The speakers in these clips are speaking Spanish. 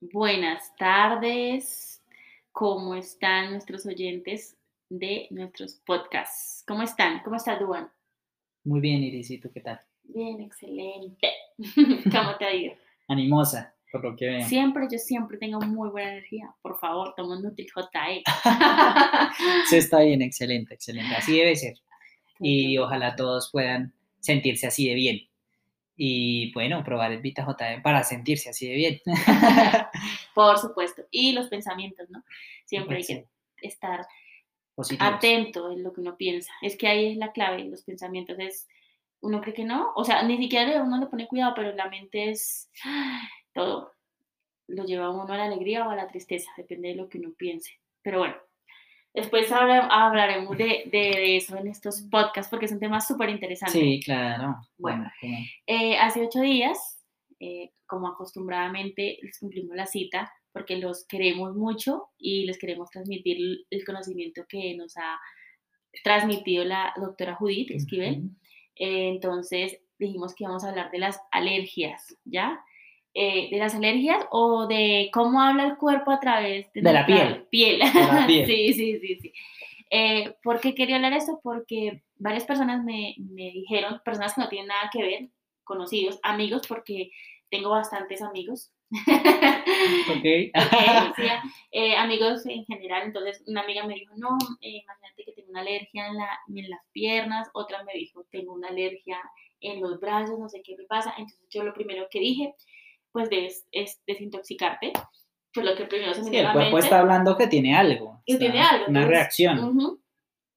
Buenas tardes. ¿Cómo están nuestros oyentes de nuestros podcasts? ¿Cómo están? ¿Cómo está Duan? Muy bien, Iris, ¿y tú qué tal? Bien, excelente. ¿Cómo te ha ido? Animosa, por lo que veo. Siempre, yo siempre tengo muy buena energía. Por favor, toma un Nutri JE. Sí, está bien, excelente, excelente. Así debe ser. Y ojalá todos puedan sentirse así de bien. Y bueno, probar el Vita JE para sentirse así de bien. Por supuesto. Y los pensamientos, ¿no? Siempre hay Sí, que estar positivos. atento en lo que uno piensa. Es que ahí es la clave, los pensamientos es, uno cree que no, o sea, ni siquiera uno le pone cuidado, pero la mente es todo, lo lleva a uno a la alegría o a la tristeza, depende de lo que uno piense. Pero bueno, después habla- hablaremos de, de eso en estos podcasts porque son temas súper interesantes. Sí, claro. Bueno. Eh, hace ocho días, eh, como acostumbradamente, les cumplimos la cita porque los queremos mucho y les queremos transmitir el- conocimiento que nos ha transmitido la doctora Judith Esquivel. Eh, entonces dijimos que íbamos a hablar de las alergias, ¿ya? Eh, de las alergias o de cómo habla el cuerpo a través de, De la piel. la piel. sí, sí, sí, sí. Eh, ¿Por qué quería hablar esto? Porque varias personas me, me dijeron, personas que no tienen nada que ver, conocidos, amigos, porque tengo bastantes amigos. Ok. Decía, eh, amigos en general, entonces una amiga me dijo, no, eh, imagínate que tengo una alergia en, la, en las piernas, otra me dijo, tengo una alergia en los brazos, no sé qué me pasa, entonces yo lo primero que dije, pues es, es desintoxicarte, pues lo que primero se me Sí, el cuerpo mente. está hablando que tiene algo. Y está- tiene algo. Una entonces, reacción. ujú.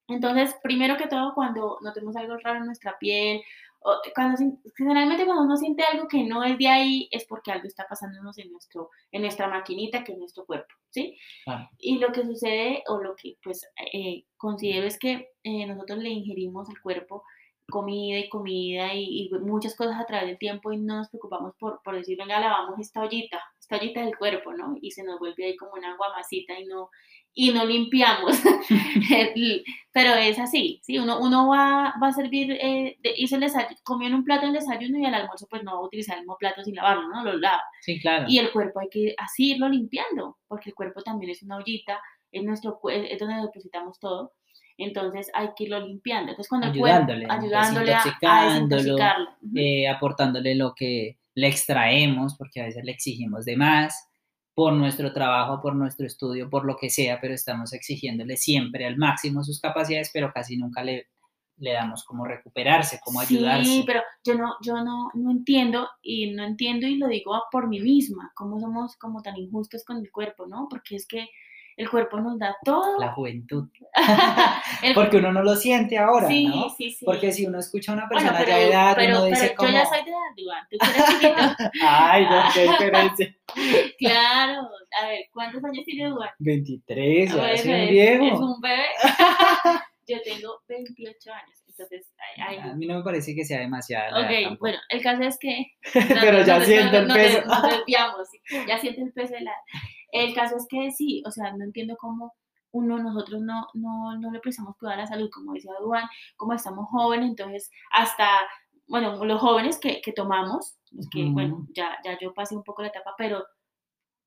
Entonces, primero que todo, cuando notemos algo raro en nuestra piel, o cuando, generalmente cuando uno siente algo que no es de ahí, es porque algo está pasándonos en, nuestro, en nuestra maquinita, que es nuestro cuerpo, ¿sí? Claro. Y lo que sucede, o lo que pues eh, considero es que eh, nosotros le ingerimos al cuerpo comida y comida y, y muchas cosas a través del tiempo y no nos preocupamos por, por decir, venga, lavamos esta ollita, esta ollita del cuerpo, ¿no? Y se nos vuelve ahí como una guamasita y no, y no limpiamos. Pero es así, ¿sí? Uno, uno va, va a servir, eh, de- hizo el desayuno, comió en un plato el desayuno y al almuerzo pues no va a utilizar el mismo plato sin lavarlo, ¿no? Lo lava. Sí, claro. Y el cuerpo hay que así irlo limpiando, porque el cuerpo también es una ollita, es, nuestro, es donde depositamos todo. Entonces hay que irlo limpiando. Entonces cuando Ayudándole, ayudándole a, desintoxicarlo. Eh, aportándole lo que le extraemos, porque a veces le exigimos de más por nuestro trabajo, por nuestro estudio, por lo que sea, pero estamos exigiéndole siempre al máximo sus capacidades, pero casi nunca le, le damos como recuperarse, como ayudarse. Sí, pero yo no, yo no, no entiendo y no entiendo y lo digo por mí misma, cómo somos como tan injustos con el cuerpo, ¿no? Porque es que el cuerpo nos da todo. La juventud. El- Porque uno no lo siente ahora, sí, ¿no? sí, sí. Porque si uno escucha a una Bueno, persona pero, de edad, pero, uno pero dice yo como... ya soy de edad, Iván, tú eres. Ay, no, qué diferencia. Claro, a ver, ¿cuántos años tiene Duan? 23, ya soy un es- viejo. Es un bebé. Yo tengo 28 años, entonces, ay, ay, A mí no me parece que sea edad Ok, bueno, el caso es que... Pero ya siento el no, peso. Nos desviamos, sí, ya siento el peso de la... El caso es que sí, o sea, no entiendo cómo uno, nosotros no, no, no le prestamos cuidado a la salud, como decía Duan, como estamos jóvenes, entonces hasta, bueno, los jóvenes que, que tomamos, los que, bueno, ya, ya yo pasé un poco la etapa, pero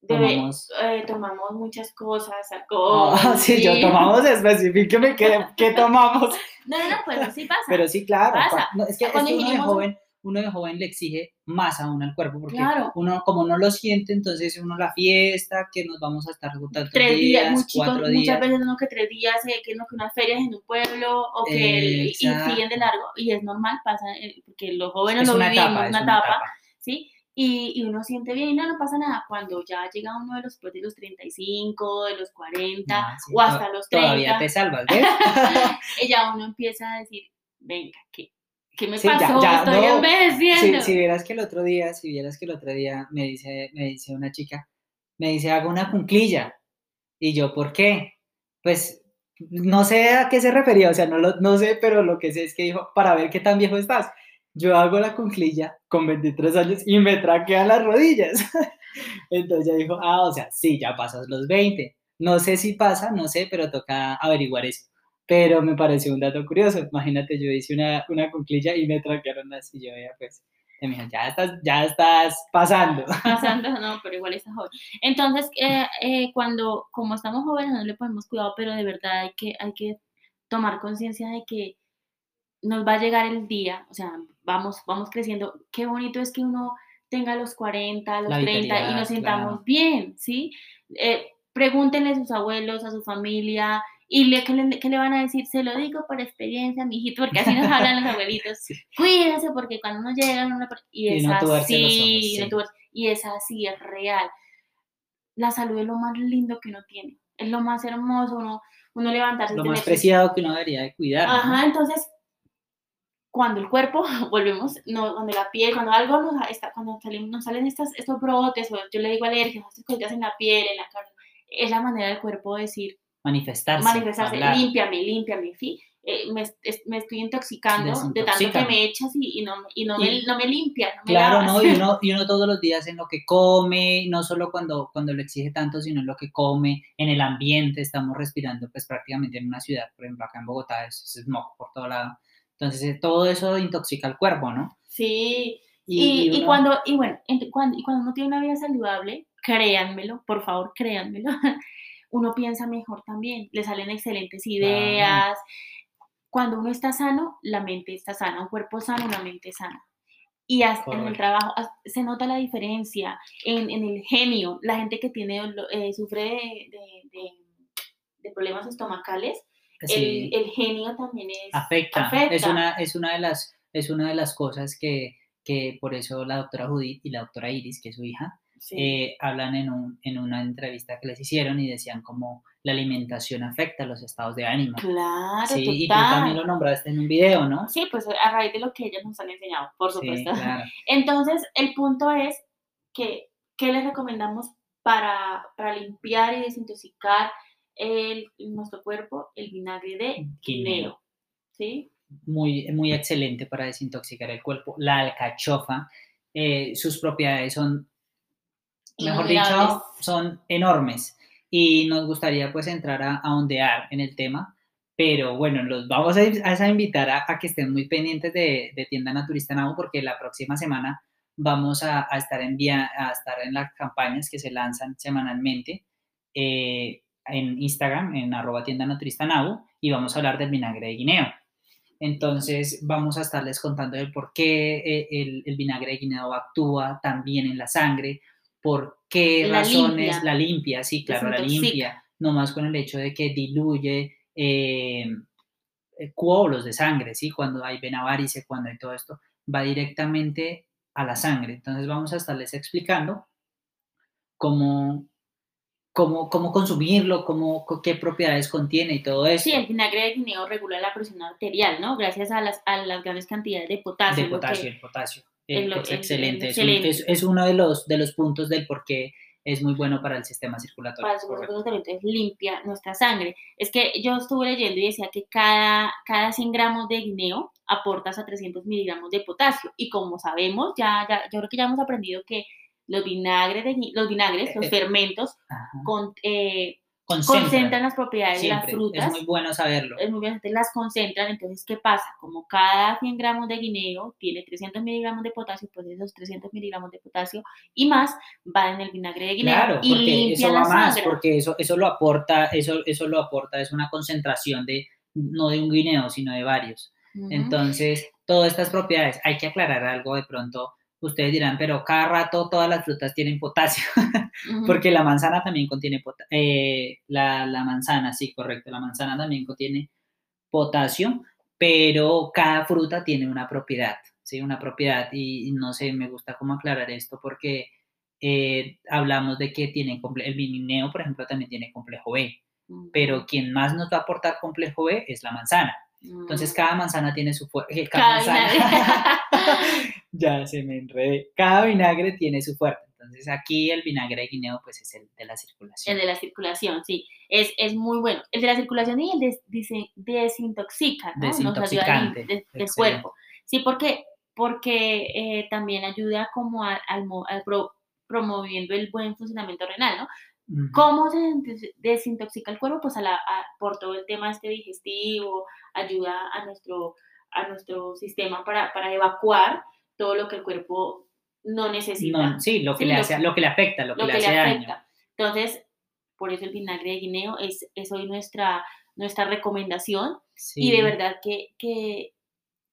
debe- Tomamos. eh, tomamos muchas cosas, alcohol. Ah, sí, yo tomamos, específicame qué, qué tomamos. No, no, no, pues sí pasa. Pero sí, claro. Pasa. no, es que, es que uno de ingerimos- joven, uno de joven le exige más aún al cuerpo, porque Claro. uno, como no lo siente, entonces uno la fiesta, que nos vamos a estar tantos tres días, muy chicos, cuatro muchas días. veces no que tres días, eh, que no que unas ferias en un pueblo o que y siguen de largo y es normal, pasa eh, porque los jóvenes Es lo vivimos, etapa, una etapa, etapa. ¿sí? Y, y uno siente bien y no, no pasa nada. Cuando ya llega uno de los, pues, de los 35, de los 40 Ah, sí, o hasta los 30, Todavía te salvas, ¿ves? ya uno empieza a decir, venga, ¿qué, qué me Sí, ya- pasó? ya, Estoy no. Si, envejeciendo. si vieras que el otro día, si vieras que el otro día me dice, me dice una chica, me dice, hago una cunclilla. Y yo, ¿por qué? Pues no sé a qué se refería, o sea, no, lo, no sé, pero lo que sé es que dijo, para ver qué tan viejo estás. Yo hago la cunclilla con 23 años y me traquean las rodillas. Entonces ella dijo, ah, o sea, sí, ya pasas los 20. No sé si pasa, no sé, pero toca averiguar eso. Pero me pareció un dato curioso. Imagínate, yo hice una, una cunclilla y me traquearon así, yo ya pues Y me dijo, ya estás, ya estás pasando. Pasando, no, pero igual está joven. Entonces, eh, eh, cuando, como estamos jóvenes, no le ponemos cuidado, pero de verdad hay que, hay que tomar conciencia de que nos va a llegar el día, o sea, vamos, vamos creciendo. Qué bonito es que uno tenga los 40, los 30 y nos sintamos bien, ¿sí? Eh, pregúntenle a sus abuelos, a su familia, y le, ¿qué, le, ¿qué, le, van a decir? Se lo digo por experiencia, mijito, porque así nos hablan los abuelitos. Sí. Cuídese, porque cuando uno llega una y es y no así, ojos, sí. no y es así, es real. La salud es lo más lindo que uno tiene, es lo más hermoso, uno, uno levantarse. Lo más preciado que uno debería de cuidar. Ajá, ¿no? entonces cuando el cuerpo, volvemos, no, cuando la piel, cuando algo nos, está, cuando salimos, nos salen estas, estos brotes, o yo le digo alergias, estas cosas en la piel, en la carne, es la manera del cuerpo de decir, manifestarse, manifestarse, hablar. límpiame, límpiame, ¿sí? Eh, me, me, estoy intoxicando de tanto que me echas y, y no, y no, me, no me limpia. No me claro, ¿no? Y uno, y uno todos los días en lo que come, no solo cuando, cuando lo exige tanto, sino en lo que come, en el ambiente, estamos respirando pues prácticamente en una ciudad, por ejemplo acá en Bogotá es, es smog por todo lado. Entonces eh, todo eso intoxica el cuerpo, ¿no? Sí, y, y, uno... y cuando, y bueno, cuando, y cuando uno tiene una vida saludable, créanmelo, por favor, créanmelo, uno piensa mejor también, le salen excelentes ideas. Cuando uno está sano, la mente está sana, un cuerpo sano, una mente sana. Y hasta en el trabajo se nota la diferencia en, en el genio. La gente que tiene, eh, sufre de, de, de, problemas estomacales, sí. el, el, genio también es, afecta. afecta. Es, una, es, una de las, es una de las cosas que, que por eso la doctora Judith y la doctora Iris, que es su hija, sí. eh, hablan en, un, en, una entrevista que les hicieron y decían como la alimentación afecta los estados de ánimo. Claro, sí, total. Y tú también lo nombraste en un video, ¿no? Sí, pues a raíz de lo que ellas nos han enseñado, por supuesto. Sí, claro. Entonces, el punto es que, ¿qué les recomendamos para, para limpiar y desintoxicar el, nuestro cuerpo? El vinagre de guineo, ¿sí? Muy, muy excelente para desintoxicar el cuerpo. La alcachofa, eh, sus propiedades son mejor dicho, son enormes y nos gustaría pues entrar a, a ondear en el tema, pero bueno, los vamos a, a invitar a, a, que estén muy pendientes de, de Tienda Naturista Nau porque la próxima semana vamos a, a estar, en vía, a estar en las campañas que se lanzan semanalmente eh, en Instagram, en arroba tienda naturista Nau, y vamos a hablar del vinagre de guineo. Entonces vamos a estarles contando el por qué eh, el, el vinagre de guineo actúa también en la sangre, por qué la razones limpia. la limpia, sí, claro, la limpia, nomás con el hecho de que diluye eh, coágulos de sangre, sí, cuando hay venavarice, cuando hay todo esto, va directamente a la sangre. Entonces vamos a estarles explicando cómo, cómo, cómo consumirlo, cómo, qué propiedades contiene y todo eso. Sí, el vinagre de guineo regula la presión arterial, ¿no? Gracias a las, a las grandes cantidades de potasio. De potasio, que, el potasio. El, es excelente. Es, excelente. Es, es, uno de los, de los puntos del por qué es muy bueno para el sistema circulatorio. Para el sistema circulatorio, entonces limpia nuestra sangre. Es que yo estuve leyendo y decía que cada, cada 100 gramos de guineo aporta hasta 300 miligramos de potasio. Y como sabemos, ya, ya, yo creo que ya hemos aprendido que los vinagres, de, los, vinagres los fermentos, con, eh, concentran, concentran, las propiedades Siempre. de las frutas. Es muy bueno saberlo. Es muy bueno, las concentran. Entonces, ¿qué pasa? Como cada 100 gramos de guineo tiene 300 miligramos de potasio, pues esos 300 miligramos de potasio y más van en el vinagre de guineo. Claro, y porque eso va más, porque eso, eso lo aporta, eso, eso lo aporta, es una concentración de, no de un guineo, sino de varios. Uh -huh. Entonces, todas estas propiedades, hay que aclarar algo de pronto ustedes dirán, pero cada rato todas las frutas tienen potasio, uh -huh. porque la manzana también contiene potasio, eh, la, la, manzana, sí, correcto, la manzana también contiene potasio, pero cada fruta tiene una propiedad, ¿sí? Una propiedad, y, y no sé, me gusta cómo aclarar esto, porque eh, hablamos de que tiene, el vineo, por ejemplo, también tiene complejo B, pero quien más nos va a aportar complejo B es la manzana. Entonces cada manzana tiene su. Eh, cada, cada manzana. ya se me enredé. Cada vinagre tiene su fuerte. Entonces aquí el vinagre de guineo pues es el de la circulación. El de la circulación, sí. Es, es muy bueno. El de la circulación y el de, dice, desintoxica, ¿no? Desintoxicante. Nos ayuda del cuerpo. Sí, porque, porque eh, también ayuda como al, al, al pro, promoviendo el buen funcionamiento renal, ¿no? Uh -huh. ¿Cómo se desintoxica el cuerpo? Pues a la, a, por todo el tema este digestivo, ayuda a nuestro, a nuestro sistema para, para evacuar todo lo que el cuerpo no necesita. No, sí, lo que, le, hace, lo que le afecta, lo que le hace daño. Entonces, por eso el vinagre de guineo es, es hoy nuestra, nuestra recomendación y de verdad que, que,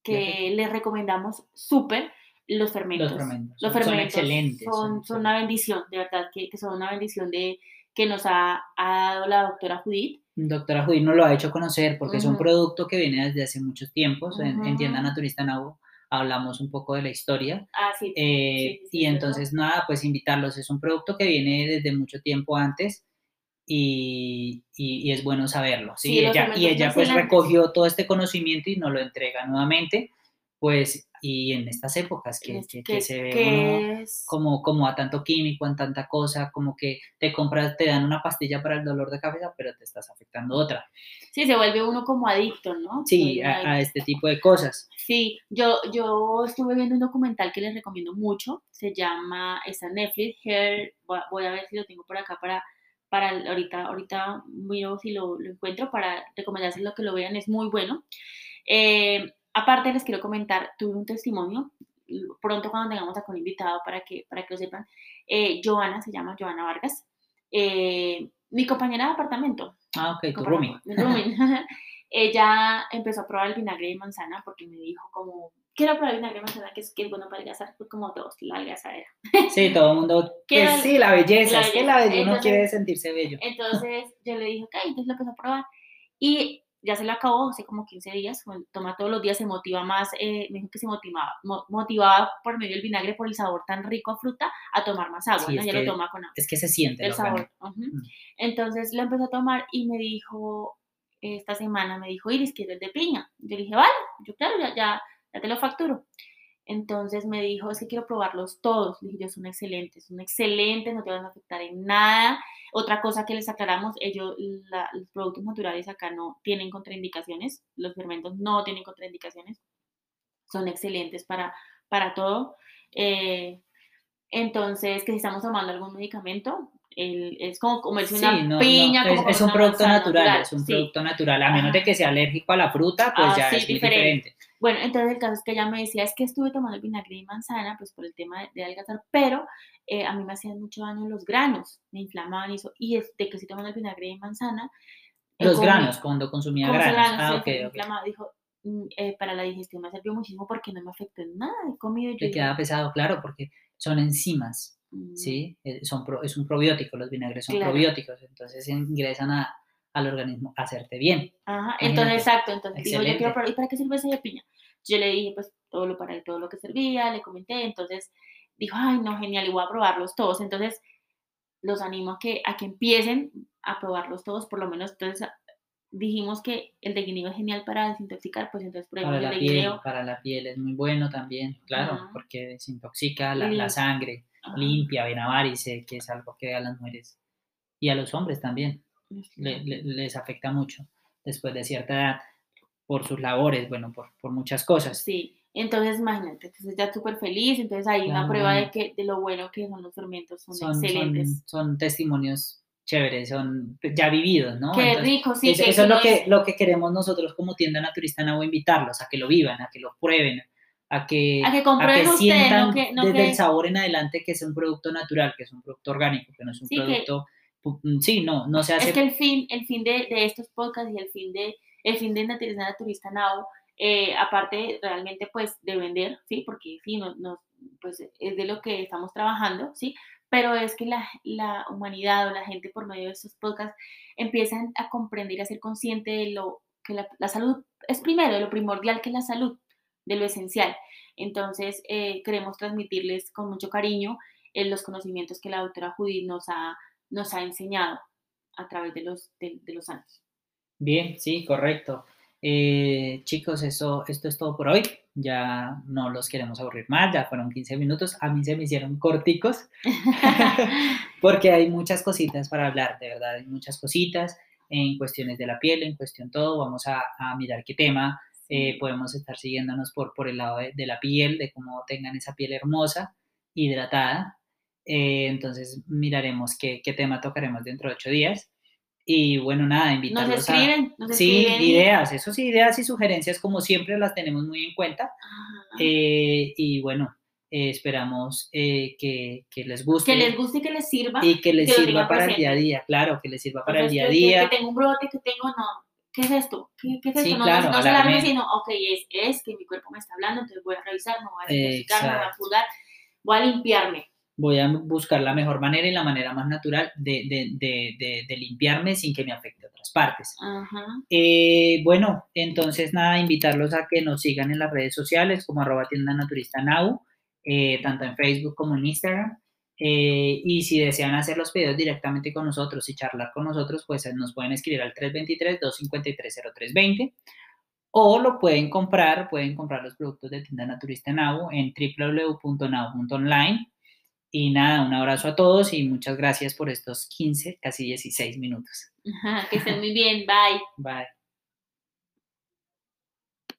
que les recomendamos súper los fermentos. Los fermentos, los fermentos son, excelentes. Son, son, una bendición, de verdad que, que, son una bendición de, que nos ha, ha dado la doctora Judith. Doctora Judith nos lo ha hecho conocer porque es un producto que viene desde hace muchos tiempos. en, Tienda Naturista Nau hablamos un poco de la historia. Ah, sí. Eh, y entonces, nada, pues invitarlos. Es un producto que viene desde mucho tiempo antes y, y, es bueno saberlo. ¿sí? ella, y ella pues recogió todo este conocimiento y nos lo entrega nuevamente, pues, y en estas épocas que, que, se ve como, como a tanto químico, en tanta cosa, como que te compras, te dan una pastilla para el dolor de cabeza, pero te estás afectando otra. Sí, se vuelve uno como adicto, ¿no? Sí, a, este tipo de cosas. Sí, yo, yo estuve viendo un documental que les recomiendo mucho, se llama, esa Netflix, Hair, voy a ver si lo tengo por acá para para ahorita, ahorita miro si lo, lo encuentro para recomendarles lo que lo vean, es muy bueno. Eh, aparte les quiero comentar, tuve un testimonio, pronto cuando tengamos a un invitado para que, para que lo sepan, eh, Joana, se llama Joana Vargas, eh, mi compañera de apartamento. Ah, ok, tu roomie. ella empezó a probar el vinagre de manzana porque me dijo como, quiero probar el vinagre de manzana que es, que es bueno para adelgazar, pues como todos, la adelgazadera. Sí, todo el mundo, que sí, la belleza, es que la belleza, uno quiere sentirse bello. Entonces yo le dije, ok, entonces lo empezó a probar y ya se lo acabó hace como 15 días, toma todos los días, se motiva más, eh, me dijo que se motivaba, motivaba por medio del vinagre por el sabor tan rico a fruta a tomar más agua, ¿no? ya lo toma con agua. Es que se siente el sabor. Mm. Entonces lo empezó a tomar y me dijo, esta semana me dijo, Iris, ¿quieres de piña? Yo le dije, vale, yo claro, ya, ya, ya te lo facturo. Entonces me dijo, es que quiero probarlos todos. Le dije, yo, son excelentes, son excelentes, no te van a afectar en nada. Otra cosa que les aclaramos, ellos, los productos naturales acá no tienen contraindicaciones, los fermentos no tienen contraindicaciones, son excelentes para, para todo. Eh, entonces, que si estamos tomando algún medicamento, es como comerse una piña. es, un producto natural, es un producto natural. A menos de que sea alérgico a la fruta, pues ah, ya es diferente. Bueno, entonces el caso es que ella me decía, es que estuve tomando el vinagre de manzana, pues por el tema de, de adelgazar, pero eh, a mí me hacían mucho daño los granos, me inflamaban y eso, y de que estoy tomando el vinagre de manzana. Eh, los granos, cuando consumía granos. granos ah, okay, okay. Dijo, mm, eh, para la digestión me sirvió muchísimo porque no me afectó en nada, he comido. Te queda pesado, claro, porque son enzimas ¿sí? Mm. Son es un probiótico, los vinagres son probióticos, entonces ingresan a, al organismo a hacerte bien. Ajá, entonces exacto, entonces digo, yo quiero ¿y para qué sirve ese de piña? Yo le dije, pues, todo lo para todo lo que servía, le comenté, entonces dijo, ay, no, genial, y voy a probarlos todos, entonces los animo a que, a que empiecen a probarlos todos, por lo menos, entonces dijimos que el de guineo es genial para desintoxicar, pues entonces para el la piel, Para la piel es muy bueno también, claro, porque desintoxica la, la sangre limpia, Benavarice, que es algo que a las mujeres y a los hombres también les afecta mucho después de cierta edad por sus labores, bueno, por, por muchas cosas. Sí, entonces imagínate, entonces ya súper feliz, entonces hay una prueba de, que, de lo bueno que son los fermentos, son, excelentes. Son, testimonios chéveres, son ya vividos, ¿no? Qué rico, sí. Eso, eso es lo que, lo que queremos nosotros como tienda naturista o invitarlos a que lo vivan, a que lo prueben, a que, a que, sientan desde el sabor en adelante que es un producto natural, que es un producto orgánico, que no es un producto... Mm, sí, no, no se hace... Es que el fin, el fin de, de estos podcasts y el fin de, el fin de Naturista Now, eh, aparte realmente pues de vender, ¿sí? Porque sí, no, no, pues es de lo que estamos trabajando, ¿sí? Pero es que la, la humanidad o la gente por medio de estos podcasts empiezan a comprender y a ser consciente de lo que la, la salud es primero, de lo primordial que es la salud, de lo esencial. Entonces, eh, queremos transmitirles con mucho cariño eh, los conocimientos que la doctora Judith nos ha, nos ha enseñado a través de los, de, los años. Bien, sí, correcto. Eh, chicos, eso, esto es todo por hoy. Ya no los queremos aburrir más, ya fueron 15 minutos. A mí se me hicieron corticos porque hay muchas cositas para hablar, de verdad, hay muchas cositas en cuestiones de la piel, en cuestión todo. Vamos a, a mirar qué tema eh, podemos estar siguiéndonos por, por el lado de, la piel, de cómo tengan esa piel hermosa, hidratada. Eh, entonces miraremos qué, qué, tema tocaremos dentro de ocho días. Y bueno, nada, Nos invitarlos escriben, a... nos Sí, escriben. ideas, eso sí, ideas y sugerencias como siempre las tenemos muy en cuenta. Eh, y bueno, eh, esperamos eh, que, que les guste que les guste y que les sirva. y que les que sirva para el día a día, claro, que les sirva para el día a día. Que, tengo un brote, que tengo, no. ¿Qué es esto? ¿Qué, qué es Sí, esto? No, claro, no, no se alarme, sino, ok, es, es que mi cuerpo me está hablando, entonces voy a revisar, me voy a desintoxicar, me voy a purgar, voy a limpiarme. Voy a buscar la mejor manera y la manera más natural de, de- de- de- limpiarme sin que me afecte a otras partes. Ajá. Eh, bueno, entonces nada, invitarlos a que nos sigan en las redes sociales como arroba tienda naturista now, eh, tanto en Facebook como en Instagram. Eh, y si desean hacer los pedidos directamente con nosotros y charlar con nosotros, pues nos pueden escribir al 323-253-0320 o lo pueden comprar, pueden comprar los productos de tienda naturista now en www.now.online. Y nada, un abrazo a todos y muchas gracias por estos 15, casi 16 minutos. Ajá, que estén muy bien, bye. Bye.